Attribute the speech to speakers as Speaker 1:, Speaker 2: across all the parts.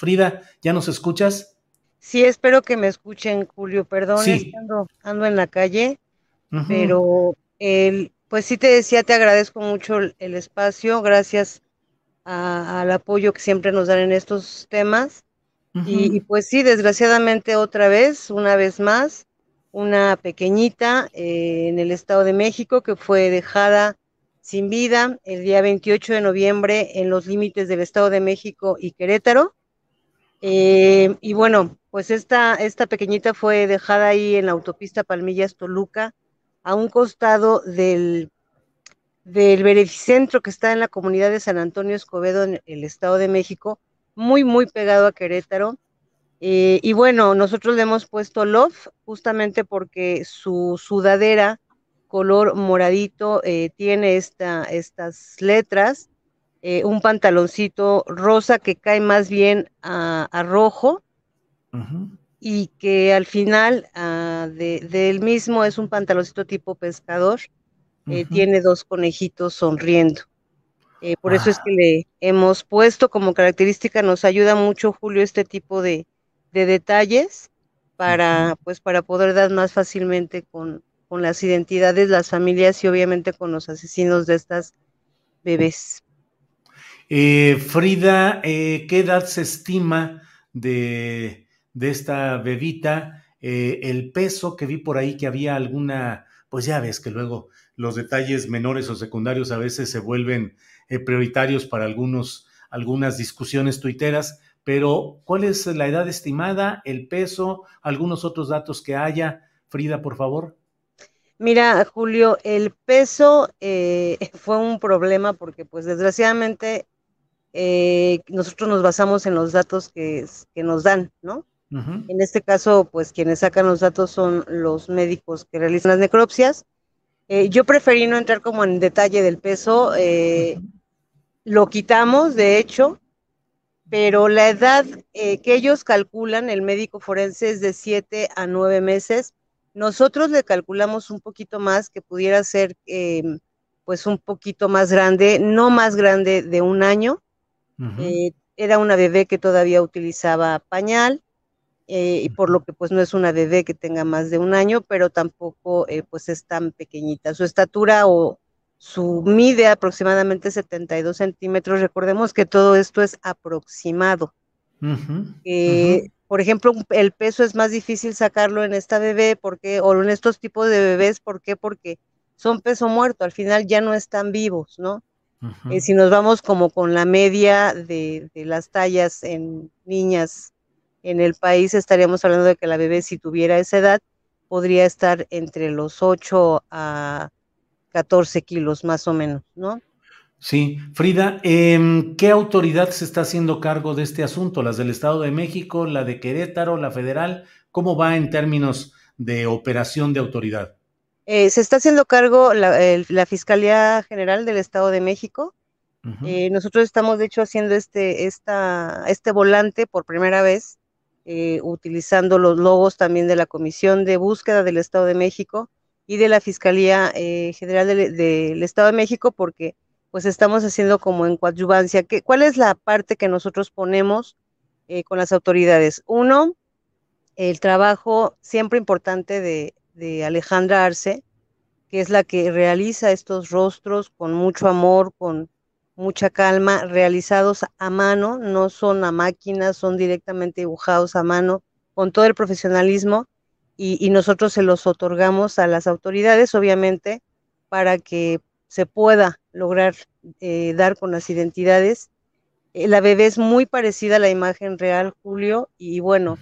Speaker 1: Frida, ¿ya nos escuchas?
Speaker 2: Sí, espero que me escuchen, Julio. Perdón,
Speaker 1: Sí.
Speaker 2: ando, ando en la calle, pero el, pues sí te decía, te agradezco mucho el, el espacio, gracias a- al apoyo que siempre nos dan en estos temas. Y, y pues sí, desgraciadamente otra vez, una vez más, una pequeñita eh, en el Estado de México que fue dejada sin vida el día 28 de noviembre en los límites del Estado de México y Querétaro. Eh, y bueno, pues esta, esta pequeñita fue dejada ahí en la autopista Palmillas Toluca, a un costado del, del que está en la comunidad de San Antonio Escobedo, en el Estado de México, muy, muy pegado a Querétaro. Eh, y bueno, nosotros le hemos puesto Love justamente porque su sudadera color moradito eh, tiene esta, estas letras, eh, un pantaloncito rosa que cae más bien a, a rojo y que al final ah, de, del mismo es un pantaloncito tipo pescador, eh, tiene dos conejitos sonriendo. Eh, por eso es que le hemos puesto como característica, nos ayuda mucho, Julio, este tipo de, de detalles para, pues, para poder dar más fácilmente con, con las identidades, las familias y obviamente con los asesinos de estas bebés.
Speaker 1: Eh, Frida, eh, ¿qué edad se estima de, de esta bebita? Eh, el peso que vi por ahí que había alguna, pues ya ves que luego los detalles menores o secundarios a veces se vuelven eh, prioritarios para algunos, algunas discusiones tuiteras, pero ¿cuál es la edad estimada, el peso, algunos otros datos que haya? Frida, por favor.
Speaker 2: Mira, Julio, el peso eh, fue un problema porque, pues, desgraciadamente, eh, nosotros nos basamos en los datos que, nos dan, ¿no? En este caso, pues, quienes sacan los datos son los médicos que realizan las necropsias. Eh, yo preferí no entrar como en detalle del peso, eh, lo quitamos, de hecho, pero la edad eh, que ellos calculan, el médico forense, es de 7 a 9 meses. Nosotros le calculamos un poquito más, que pudiera ser eh, pues un poquito más grande, no más grande de un año. Eh, era una bebé que todavía utilizaba pañal, eh, y por lo que pues no es una bebé que tenga más de un año, pero tampoco eh, pues es tan pequeñita. Su estatura o su mide aproximadamente 72 centímetros. Recordemos que todo esto es aproximado. Eh. Por ejemplo, el peso es más difícil sacarlo en esta bebé porque, o en estos tipos de bebés, ¿por qué? Porque son peso muerto, al final ya no están vivos, ¿no? Eh, si nos vamos como con la media de, de las tallas en niñas en el país, estaríamos hablando de que la bebé, si tuviera esa edad, podría estar entre los 8 a 14 kilos más o menos, ¿no?
Speaker 1: Sí, Frida, em, ¿qué autoridad se está haciendo cargo de este asunto? ¿Las del Estado de México, la de Querétaro, la federal? ¿Cómo va en términos de operación de autoridad?
Speaker 2: Eh, se está haciendo cargo la, el- la Fiscalía General del Estado de México. Eh, nosotros estamos, de hecho, haciendo este, esta, este volante por primera vez, eh, utilizando los logos también de la Comisión de Búsqueda del Estado de México y de la Fiscalía General del, del Estado de México, porque pues estamos haciendo como en coadyuvancia. ¿Qué- ¿Cuál es la parte que nosotros ponemos eh, con las autoridades. Uno, el trabajo siempre importante de, de Alejandra Arce, que es la que realiza estos rostros con mucho amor, con mucha calma, realizados a mano, no son a máquina, son directamente dibujados a mano, con todo el profesionalismo, y, nosotros se los otorgamos a las autoridades, obviamente, para que se pueda lograr eh, dar con las identidades. Eh, la bebé es muy parecida a la imagen real, Julio, y bueno,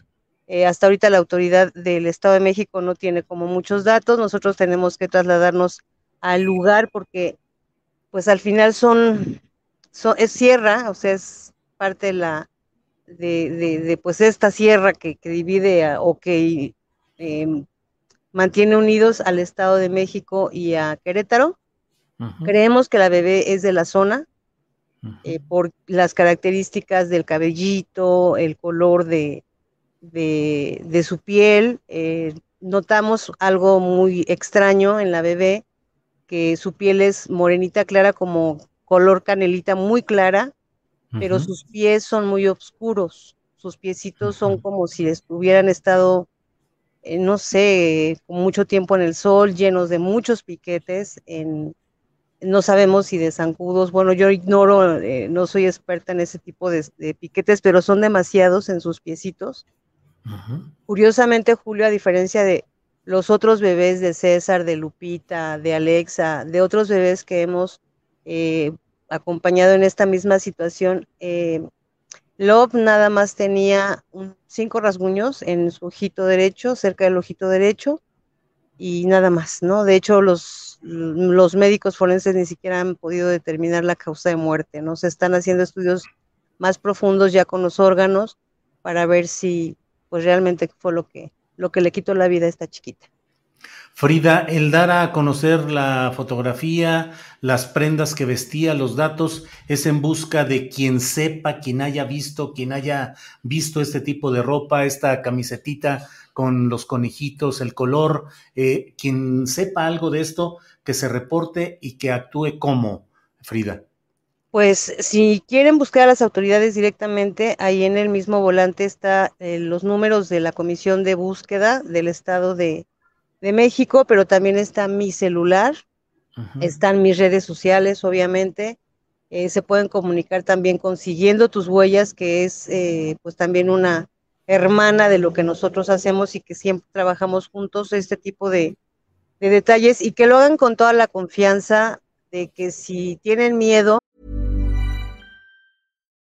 Speaker 2: eh, hasta ahorita la autoridad del Estado de México no tiene como muchos datos, nosotros tenemos que trasladarnos al lugar porque pues al final son, es sierra, o sea, es parte de la, de, pues esta sierra que, divide o que em, mantiene unidos al Estado de México y a Querétaro. Creemos que la bebé es de la zona eh, por las características del cabellito, el color de, de, su piel. Eh, notamos algo muy extraño en la bebé, que su piel es morenita clara como color canelita muy clara, pero sus pies son muy oscuros. Sus piecitos son como si hubieran estado, eh, no sé, con mucho tiempo en el sol, llenos de muchos piquetes, en, no sabemos si de zancudos, bueno, yo ignoro, eh, no soy experta en ese tipo de, piquetes, pero son demasiados en sus piecitos. Curiosamente, Julio, a diferencia de los otros bebés de César, de Lupita, de Alexa, de otros bebés que hemos eh, acompañado en esta misma situación, eh, Love nada más tenía cinco rasguños en su ojito derecho, cerca del ojito derecho, y nada más, ¿no? De hecho, los, los médicos forenses ni siquiera han podido determinar la causa de muerte, ¿no? Se están haciendo estudios más profundos ya con los órganos para ver si pues realmente fue lo que, lo que le quitó la vida a esta chiquita.
Speaker 1: Frida, el dar a conocer la fotografía, las prendas que vestía, los datos, es en busca de quien sepa, quien haya visto, quien haya visto este tipo de ropa, esta camisetita con los conejitos, el color, eh, quien sepa algo de esto, que se reporte y que actúe como, Frida.
Speaker 2: Pues si quieren buscar a las autoridades directamente, ahí en el mismo volante están eh, los números de la Comisión de Búsqueda del Estado de, México, pero también está mi celular, están mis redes sociales, obviamente. Eh, se pueden comunicar también consiguiendo tus huellas, que es eh, pues también una hermana de lo que nosotros hacemos y que siempre trabajamos juntos, este tipo de, de detalles, y que lo hagan con toda la confianza de que si tienen miedo,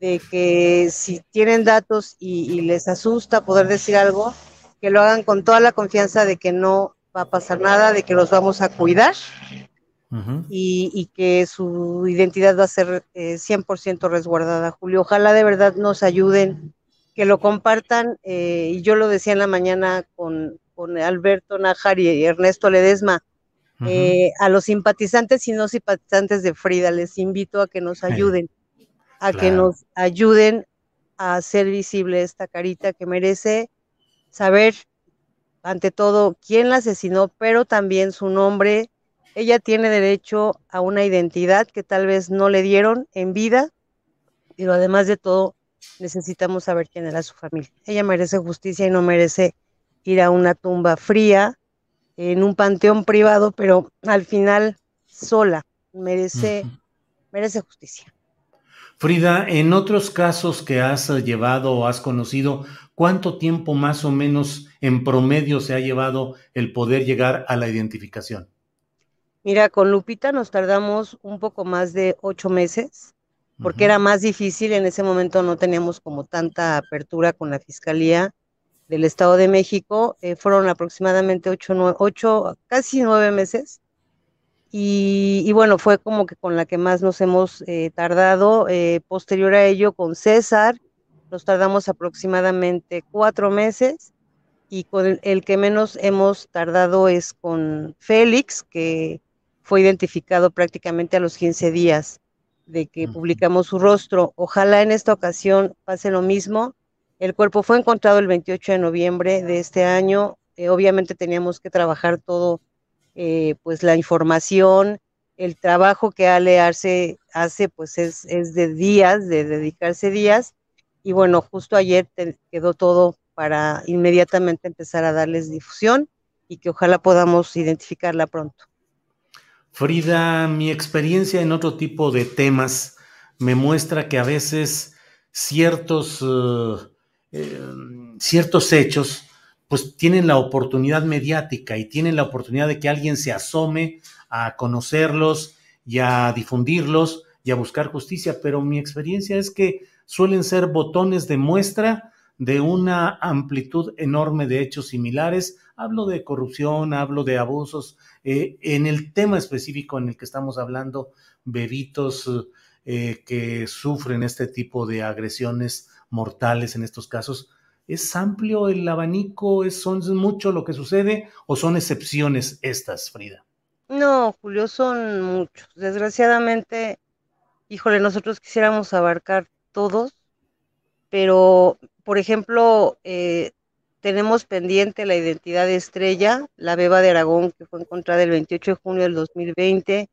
Speaker 2: De que si tienen datos y, les asusta poder decir algo, que lo hagan con toda la confianza de que no va a pasar nada, de que los vamos a cuidar y, que su identidad va a ser 100% eh, resguardada, Julio. Ojalá de verdad nos ayuden, que lo compartan. Eh, y yo lo decía en la mañana con, Alberto Najar y Ernesto Ledesma. Eh, a los simpatizantes y no simpatizantes de Frida, les invito a que nos ayuden a que nos ayuden a hacer visible esta carita que merece saber ante todo quién la asesinó, pero también su nombre. Ella tiene derecho a una identidad que tal vez no le dieron en vida, pero además de todo necesitamos saber quién era su familia. Ella merece justicia y no merece ir a una tumba fría, en un panteón privado, pero al final sola. Merece, merece justicia.
Speaker 1: Frida, en otros casos que has llevado o has conocido, ¿cuánto tiempo más o menos en promedio se ha llevado el poder llegar a la identificación?
Speaker 2: Mira, con Lupita nos tardamos un poco más de ocho meses, porque era más difícil. En ese momento no teníamos como tanta apertura con la Fiscalía del Estado de México. Eh, fueron aproximadamente ocho, ocho, casi nueve meses. Y, bueno, fue como que con la que más nos hemos eh, tardado. Eh, posterior a ello, con César, nos tardamos aproximadamente cuatro meses. Y con el que menos hemos tardado es con Félix, que fue identificado prácticamente a los 15 días de que publicamos su rostro. Ojalá en esta ocasión pase lo mismo. El cuerpo fue encontrado el 28 de noviembre de este año. Eh, obviamente teníamos que trabajar todo, eh, pues la información, el trabajo que Ale hace, hace pues es, es de días, de dedicarse días. Y bueno, justo ayer quedó todo para inmediatamente empezar a darles difusión y que ojalá podamos identificarla pronto.
Speaker 1: Frida, mi experiencia en otro tipo de temas me muestra que a veces ciertos, eh, eh, ciertos hechos pues tienen la oportunidad mediática y tienen la oportunidad de que alguien se asome a conocerlos y a difundirlos y a buscar justicia, pero mi experiencia es que suelen ser botones de muestra de una amplitud enorme de hechos similares. Hablo de corrupción, hablo de abusos. Eh, en el tema específico en el que estamos hablando, bebitos eh, que sufren este tipo de agresiones mortales en estos casos, ¿es amplio el abanico? ¿Es, ¿Son mucho lo que sucede o son excepciones estas, Frida?
Speaker 2: No, Julio, son muchos. Desgraciadamente, híjole, nosotros quisiéramos abarcar todos, pero por ejemplo, eh, tenemos pendiente la identidad de Estrella, la beba de Aragón, que fue encontrada el 28 de junio del 2020,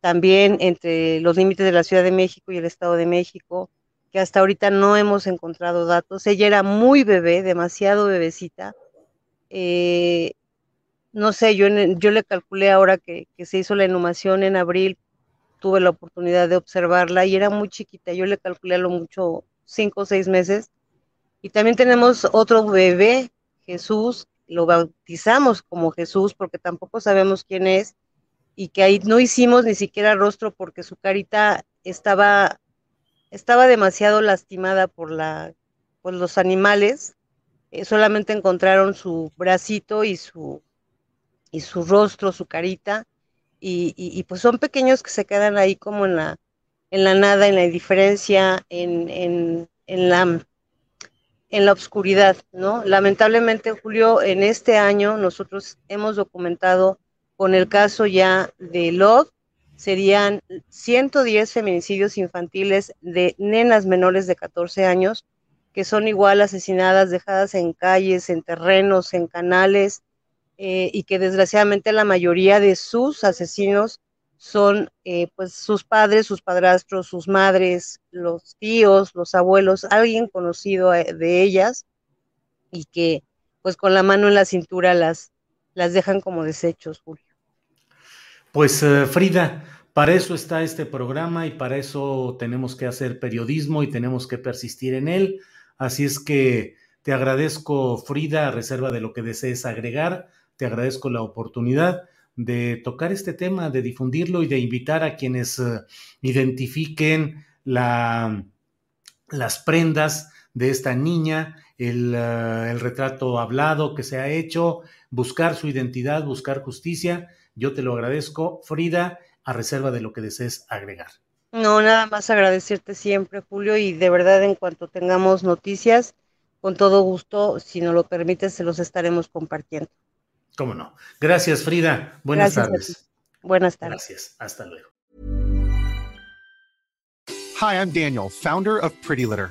Speaker 2: también entre los límites de la Ciudad de México y el Estado de México, que hasta ahorita no hemos encontrado datos. Ella era muy bebé, demasiado bebecita. Eh, no sé, yo, yo le calculé ahora que, que se hizo la inhumación en abril, tuve la oportunidad de observarla y era muy chiquita, yo le calculé a lo mucho cinco o seis meses y también tenemos otro bebé, Jesús, lo bautizamos como Jesús porque tampoco sabemos quién es y que ahí no hicimos ni siquiera rostro porque su carita estaba estaba demasiado lastimada por la por los animales. Eh, solamente encontraron su bracito y su y su rostro, su carita y, pues son pequeños que se quedan ahí como en la en la nada, en la indiferencia, en, en, en la en la oscuridad, ¿no? Lamentablemente, Julio, en este año nosotros hemos documentado con el caso ya de Love, serían 110 feminicidios infantiles de nenas menores de 14 años, que son igual asesinadas, dejadas en calles, en terrenos, en canales, eh, y que desgraciadamente la mayoría de sus asesinos son eh, pues sus padres, sus padrastros, sus madres, los tíos, los abuelos, alguien conocido eh, de ellas y que pues con la mano en la cintura las, las dejan como desechos, Julio.
Speaker 1: Pues eh, Frida, para eso está este programa y para eso tenemos que hacer periodismo y tenemos que persistir en él. Así es que te agradezco, Frida, a reserva de lo que desees agregar, te agradezco la oportunidad de tocar este tema, de difundirlo y de invitar a quienes eh, identifiquen la, las prendas de esta niña, eh, el, retrato hablado que se ha hecho, buscar su identidad, buscar justicia. Yo te lo agradezco, Frida, a reserva de lo que desees agregar.
Speaker 2: No, nada más agradecerte siempre, Julio, y de verdad en cuanto tengamos noticias, con todo gusto, si nos lo permites, se los estaremos compartiendo.
Speaker 1: ¿Cómo no? Gracias, Frida. Buenas tardes.
Speaker 2: Buenas tardes.
Speaker 1: Gracias. Hasta luego.
Speaker 3: Hi, I'm Daniel, founder of Pretty Litter.